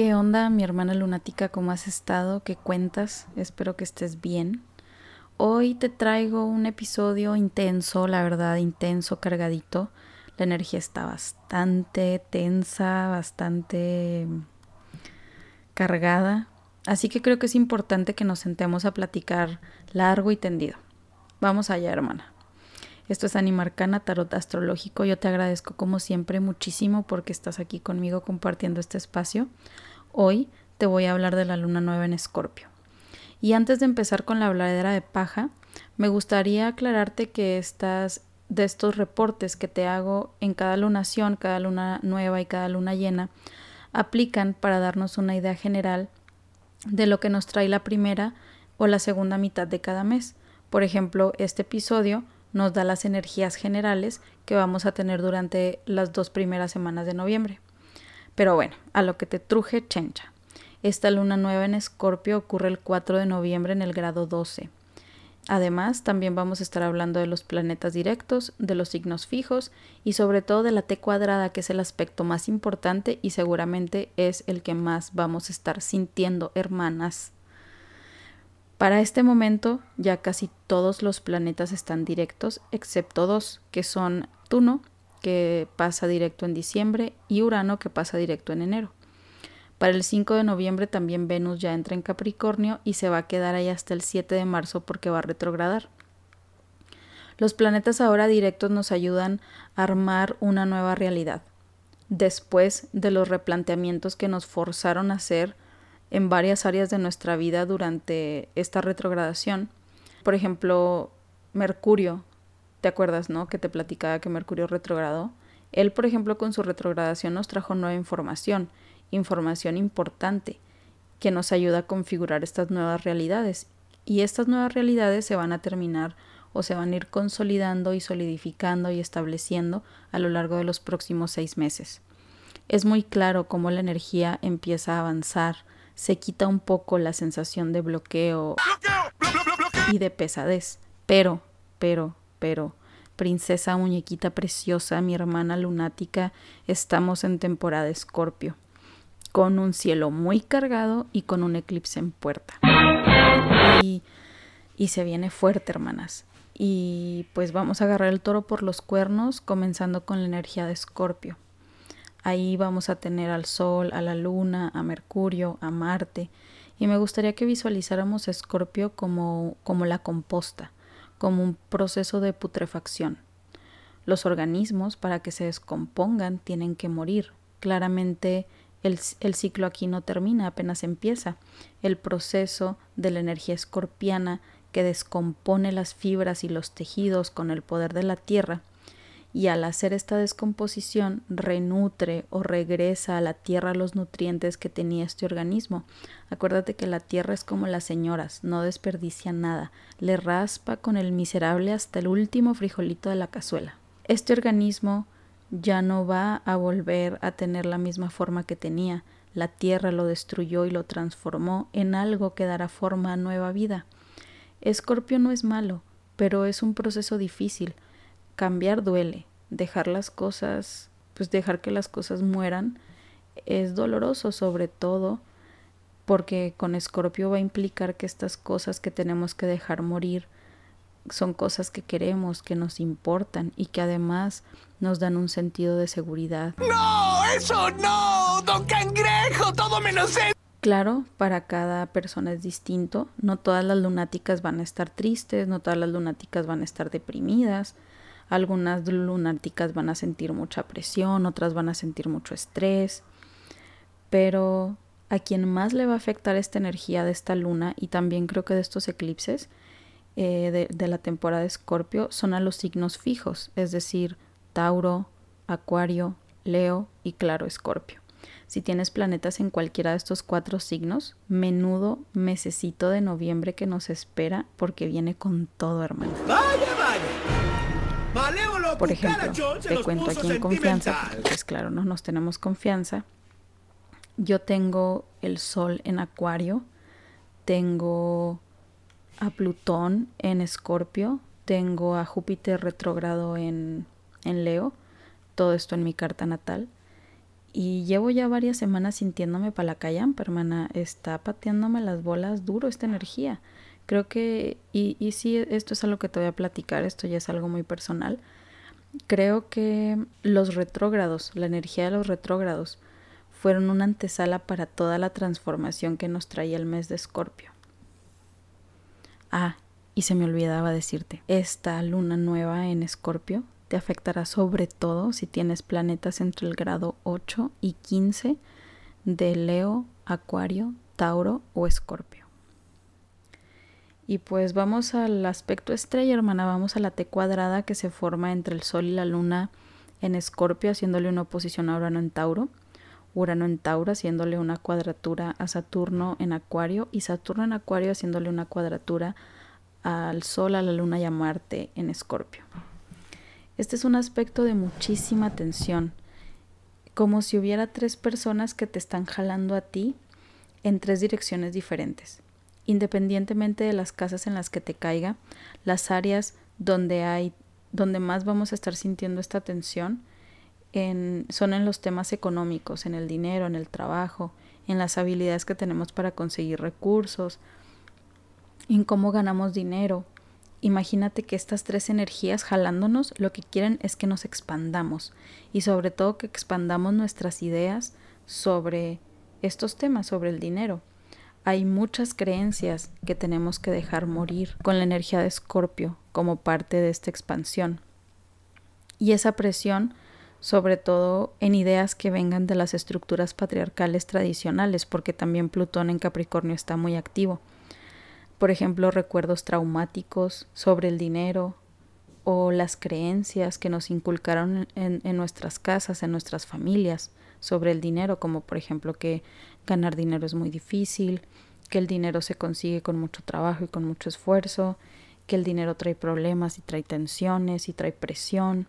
¿Qué onda, mi hermana lunática? ¿Cómo has estado? ¿Qué cuentas? Espero que estés bien. Hoy te traigo un episodio intenso, la verdad, intenso, cargadito. La energía está bastante tensa, bastante cargada. Así que creo que es importante que nos sentemos a platicar largo y tendido. Vamos allá, hermana. Esto es Animarcana Tarot Astrológico. Yo te agradezco como siempre muchísimo porque estás aquí conmigo compartiendo este espacio. Hoy te voy a hablar de la luna nueva en Escorpio. Y antes de empezar con la habladera de paja, me gustaría aclararte que estas de estos reportes que te hago en cada lunación, cada luna nueva y cada luna llena, aplican para darnos una idea general de lo que nos trae la primera o la segunda mitad de cada mes. Por ejemplo, este episodio nos da las energías generales que vamos a tener durante las dos primeras semanas de noviembre. Pero bueno, a lo que te truje chencha. Esta luna nueva en Escorpio ocurre el 4 de noviembre en el grado 12. Además, también vamos a estar hablando de los planetas directos, de los signos fijos y sobre todo de la T cuadrada, que es el aspecto más importante y seguramente es el que más vamos a estar sintiendo, hermanas. Para este momento ya casi todos los planetas están directos, excepto dos, que son Tuno, que pasa directo en diciembre, y Urano, que pasa directo en enero. Para el 5 de noviembre también Venus ya entra en Capricornio y se va a quedar ahí hasta el 7 de marzo porque va a retrogradar. Los planetas ahora directos nos ayudan a armar una nueva realidad, después de los replanteamientos que nos forzaron a hacer en varias áreas de nuestra vida durante esta retrogradación. Por ejemplo, Mercurio, ¿te acuerdas, no? Que te platicaba que Mercurio retrogradó. Él, por ejemplo, con su retrogradación nos trajo nueva información, información importante, que nos ayuda a configurar estas nuevas realidades. Y estas nuevas realidades se van a terminar o se van a ir consolidando y solidificando y estableciendo a lo largo de los próximos seis meses. Es muy claro cómo la energía empieza a avanzar, se quita un poco la sensación de bloqueo y de pesadez. Pero, pero, pero, princesa muñequita preciosa, mi hermana lunática, estamos en temporada escorpio, con un cielo muy cargado y con un eclipse en puerta. Y, y se viene fuerte, hermanas. Y pues vamos a agarrar el toro por los cuernos, comenzando con la energía de escorpio. Ahí vamos a tener al Sol, a la Luna, a Mercurio, a Marte. Y me gustaría que visualizáramos a Escorpio como, como la composta, como un proceso de putrefacción. Los organismos, para que se descompongan, tienen que morir. Claramente el, el, ciclo aquí no termina, apenas empieza. El proceso de la energía escorpiana que descompone las fibras y los tejidos con el poder de la tierra y al hacer esta descomposición renutre o regresa a la tierra los nutrientes que tenía este organismo. Acuérdate que la tierra es como las señoras, no desperdicia nada, le raspa con el miserable hasta el último frijolito de la cazuela. Este organismo ya no va a volver a tener la misma forma que tenía. La tierra lo destruyó y lo transformó en algo que dará forma a nueva vida. Escorpio no es malo, pero es un proceso difícil cambiar duele, dejar las cosas, pues dejar que las cosas mueran es doloroso sobre todo porque con Escorpio va a implicar que estas cosas que tenemos que dejar morir son cosas que queremos, que nos importan y que además nos dan un sentido de seguridad. ¡No! ¡Eso no! ¡Don Cangrejo! ¡Todo menos eso! Claro, para cada persona es distinto. No todas las lunáticas van a estar tristes, no todas las lunáticas van a estar deprimidas. Algunas lunáticas van a sentir mucha presión, otras van a sentir mucho estrés, pero a quien más le va a afectar esta energía de esta luna y también creo que de estos eclipses eh, de, la temporada de Escorpio son a los signos fijos, es decir, Tauro, Acuario, Leo y claro, Escorpio. Si tienes planetas en cualquiera de estos cuatro signos, menudo mesecito de noviembre que nos espera porque viene con todo, hermano. ¡Vaya, vaya! Por ejemplo, te cuento aquí en confianza, pues claro, no nos tenemos confianza. Yo tengo el Sol en Acuario, tengo a Plutón en Escorpio, tengo a Júpiter retrógrado en, en Leo, todo esto en mi carta natal. Y llevo ya varias semanas sintiéndome palacayampa, hermana. Está pateándome las bolas duro esta energía. Creo que, y, sí, esto es algo que te voy a platicar, esto ya es algo muy personal. Creo que los retrógrados, la energía de los retrógrados, fueron una antesala para toda la transformación que nos traía el mes de Escorpio. Ah, y se me olvidaba decirte, esta luna nueva en Escorpio te afectará sobre todo si tienes planetas entre el grado 8 y 15 de Leo, Acuario, Tauro o Escorpio. Y pues vamos al aspecto estrella, hermana, vamos a la T cuadrada que se forma entre el Sol y la Luna en Escorpio, haciéndole una oposición a Urano en Tauro. Urano en Tauro haciéndole una cuadratura a Saturno en Acuario y Saturno en Acuario haciéndole una cuadratura al Sol, a la Luna y a Marte en Escorpio. Este es un aspecto de muchísima tensión, como si hubiera tres personas que te están jalando a ti en tres direcciones diferentes. Independientemente de las casas en las que te caiga, las áreas donde hay donde más vamos a estar sintiendo esta tensión en, son en los temas económicos, en el dinero, en el trabajo, en las habilidades que tenemos para conseguir recursos, en cómo ganamos dinero, Imagínate que estas tres energías jalándonos lo que quieren es que nos expandamos y sobre todo que expandamos nuestras ideas sobre estos temas, sobre el dinero. Hay muchas creencias que tenemos que dejar morir con la energía de Escorpio como parte de esta expansión. Y esa presión, sobre todo en ideas que vengan de las estructuras patriarcales tradicionales, porque también Plutón en Capricornio está muy activo por ejemplo, recuerdos traumáticos sobre el dinero o las creencias que nos inculcaron en, nuestras casas, en nuestras familias sobre el dinero, como por ejemplo que ganar dinero es muy difícil, que el dinero se consigue con mucho trabajo y con mucho esfuerzo, que el dinero trae problemas y trae tensiones y trae presión.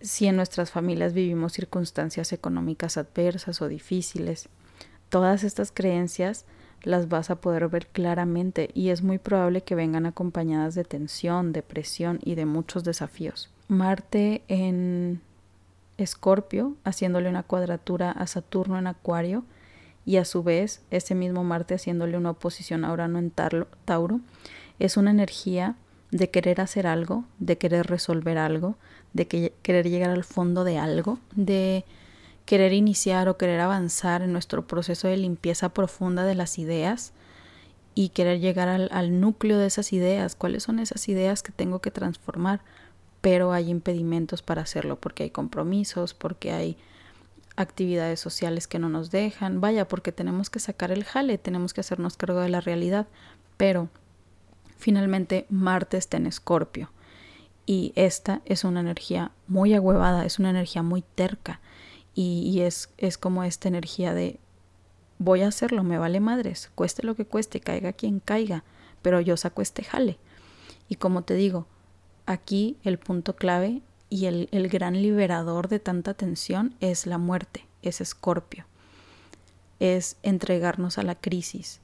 Si en nuestras familias vivimos circunstancias económicas adversas o difíciles, todas estas creencias las vas a poder ver claramente y es muy probable que vengan acompañadas de tensión, depresión y de muchos desafíos. Marte en Escorpio, haciéndole una cuadratura a Saturno en Acuario, y a su vez ese mismo Marte haciéndole una oposición a Urano en Tauro, es una energía de querer hacer algo, de querer resolver algo, de querer llegar al fondo de algo, de querer iniciar o querer avanzar en nuestro proceso de limpieza profunda de las ideas y querer llegar al, núcleo de esas ideas, cuáles son esas ideas que tengo que transformar, pero hay impedimentos para hacerlo porque hay compromisos, porque hay actividades sociales que no nos dejan, vaya, porque tenemos que sacar el jale, tenemos que hacernos cargo de la realidad, pero finalmente Marte está en Escorpio. Y esta es una energía muy agüevada, es una energía muy terca. Y, es, es como esta energía de voy a hacerlo, me vale madres, cueste lo que cueste, caiga quien caiga, pero yo saco este jale. Y como te digo, aquí el punto clave y el, el gran liberador de tanta tensión es la muerte, es escorpio, es entregarnos a la crisis,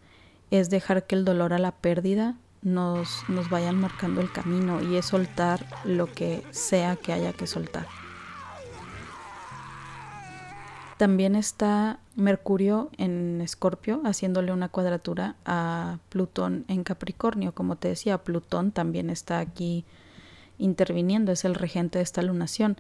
es dejar que el dolor a la pérdida nos, nos vayan marcando el camino y es soltar lo que sea que haya que soltar. También está Mercurio en Escorpio, haciéndole una cuadratura a Plutón en Capricornio. Como te decía, Plutón también está aquí interviniendo, es el regente de esta lunación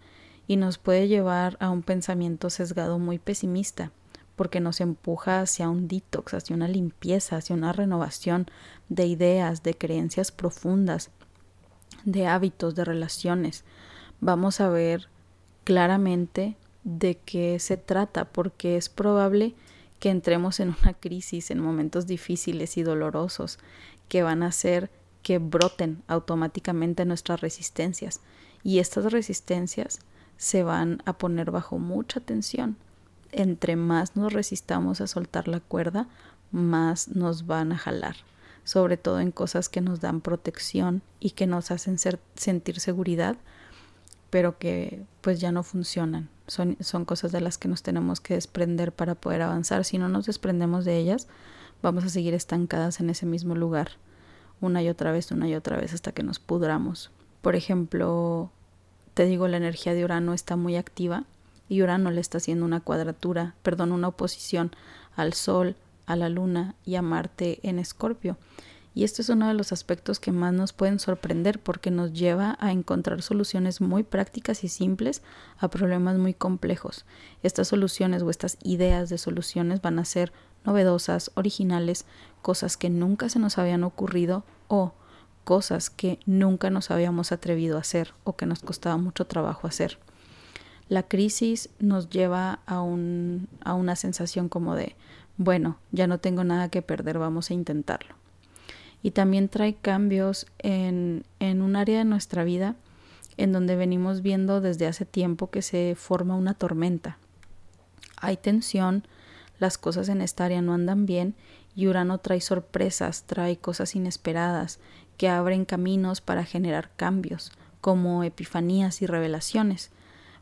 y nos puede llevar a un pensamiento sesgado muy pesimista porque nos empuja hacia un detox, hacia una limpieza, hacia una renovación de ideas, de creencias profundas, de hábitos, de relaciones. Vamos a ver claramente de qué se trata, porque es probable que entremos en una crisis en momentos difíciles y dolorosos que van a hacer que broten automáticamente nuestras resistencias y estas resistencias se van a poner bajo mucha tensión. Entre más nos resistamos a soltar la cuerda, más nos van a jalar, sobre todo en cosas que nos dan protección y que nos hacen sentir seguridad, pero que pues ya no funcionan. Son, son cosas de las que nos tenemos que desprender para poder avanzar. Si no nos desprendemos de ellas, vamos a seguir estancadas en ese mismo lugar, una y otra vez, una y otra vez, hasta que nos pudramos. Por ejemplo, te digo, la energía de Urano está muy activa y Urano le está haciendo una cuadratura, perdón, una oposición al Sol, a la Luna y a Marte en Escorpio. Y este es uno de los aspectos que más nos pueden sorprender porque nos lleva a encontrar soluciones muy prácticas y simples a problemas muy complejos. Estas soluciones o estas ideas de soluciones van a ser novedosas, originales, cosas que nunca se nos habían ocurrido o cosas que nunca nos habíamos atrevido a hacer o que nos costaba mucho trabajo hacer. La crisis nos lleva a, un, a una sensación como de, bueno, ya no tengo nada que perder, vamos a intentarlo y también trae cambios en, en un área de nuestra vida en donde venimos viendo desde hace tiempo que se forma una tormenta. Hay tensión, las cosas en esta área no andan bien y Urano trae sorpresas, trae cosas inesperadas que abren caminos para generar cambios, como epifanías y revelaciones.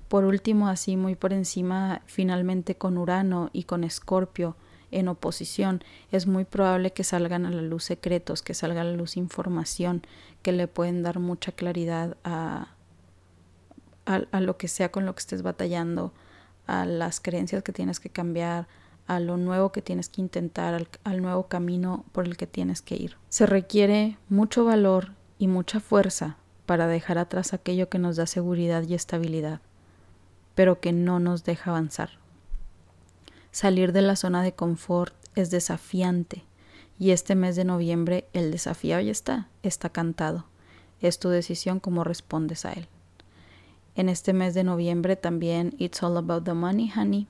Por último, así muy por encima, finalmente con Urano y con Escorpio, en oposición, es muy probable que salgan a la luz secretos, que salga a la luz información que le pueden dar mucha claridad a, a, lo que sea con lo que estés batallando, a las creencias que tienes que cambiar, a lo nuevo que tienes que intentar, al, nuevo camino por el que tienes que ir. Se requiere mucho valor y mucha fuerza para dejar atrás aquello que nos da seguridad y estabilidad, pero que no nos deja avanzar. Salir de la zona de confort es desafiante y este mes de noviembre el desafío ya está, está cantado. Es tu decisión cómo respondes a él. En este mes de noviembre también It's All About the Money, Honey.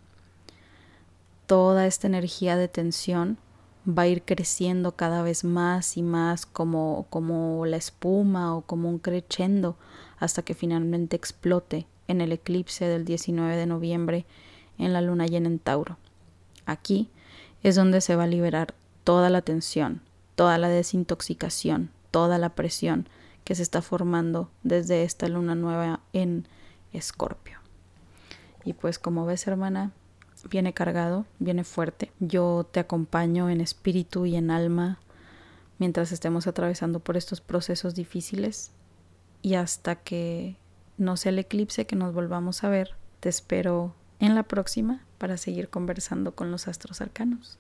Toda esta energía de tensión va a ir creciendo cada vez más y más como, como la espuma o como un crescendo hasta que finalmente explote en el eclipse del 19 de noviembre en la luna llena en Tauro. Aquí es donde se va a liberar toda la tensión, toda la desintoxicación, toda la presión que se está formando desde esta luna nueva en Escorpio. Y pues como ves hermana, viene cargado, viene fuerte. Yo te acompaño en espíritu y en alma mientras estemos atravesando por estos procesos difíciles y hasta que no sea el eclipse que nos volvamos a ver, te espero en la próxima para seguir conversando con los astros arcanos.